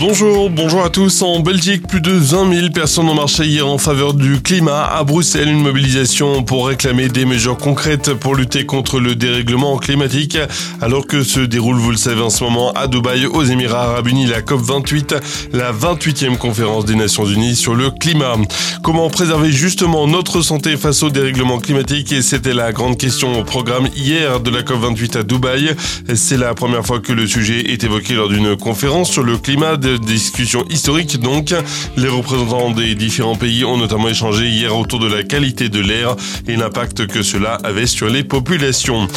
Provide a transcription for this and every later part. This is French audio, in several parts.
Bonjour, bonjour à tous. En Belgique, plus de 20 000 personnes ont marché hier en faveur du climat. À Bruxelles, une mobilisation pour réclamer des mesures concrètes pour lutter contre le dérèglement climatique. Alors que se déroule, vous le savez en ce moment, à Dubaï, aux Émirats Arabes Unis, la COP28, la 28e conférence des Nations Unies sur le climat. Comment préserver justement notre santé face au dérèglement climatique? Et c'était la grande question au programme hier de la COP28 à Dubaï. C'est la première fois que le sujet est évoqué lors d'une conférence sur le climat discussion historique donc. Les représentants des différents pays ont notamment échangé hier autour de la qualité de l'air et l'impact que cela avait sur les populations.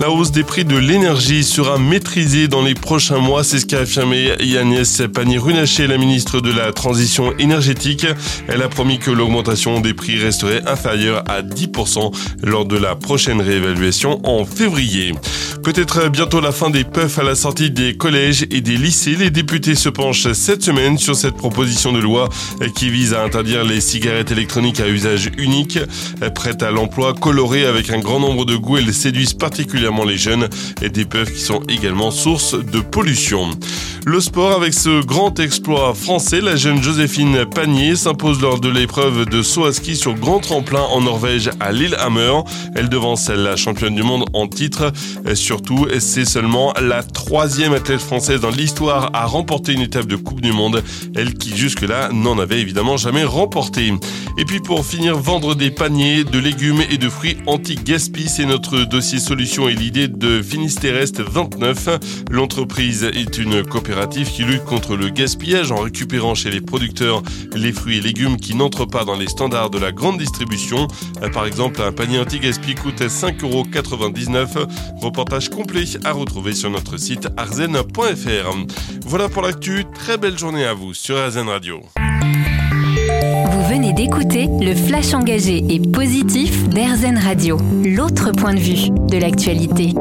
La hausse des prix de l'énergie sera maîtrisée dans les prochains mois, c'est ce qu'a affirmé Yanis Pannier-Runacher, la ministre de la Transition énergétique. Elle a promis que l'augmentation des prix resterait inférieure à 10% lors de la prochaine réévaluation en février. Peut-être bientôt la fin des puffs à la sortie des collèges et des lycées. Les députés se penchent cette semaine sur cette proposition de loi qui vise à interdire les cigarettes électroniques à usage unique. Prêtes à l'emploi, colorées avec un grand nombre de goûts, elles séduisent particulièrement les jeunes et des puffs qui sont également source de pollution. Le sport avec ce grand exploit français, la jeune Joséphine Panier s'impose lors de l'épreuve de saut à ski sur grand tremplin en Norvège à Lillehammer. Elle devance la championne du monde en titre. Surtout, c'est seulement la troisième athlète française dans l'histoire à remporter une étape de Coupe du Monde. Elle qui jusque-là n'en avait évidemment jamais remporté. Et puis pour finir, vendre des paniers de légumes et de fruits anti-gaspi, c'est notre dossier solution et l'idée de Finistéreste 29. L'entreprise est une coopérative qui lutte contre le gaspillage en récupérant chez les producteurs les fruits et légumes qui n'entrent pas dans les standards de la grande distribution. Euh, par exemple, un panier anti-gaspi coûte 5,99€. Reportage complet à retrouver sur notre site arzen.fr. Voilà pour l'actu. Très belle journée à vous sur Arzen Radio. Le flash engagé et positif d'Airzen Radio, l'autre point de vue de l'actualité.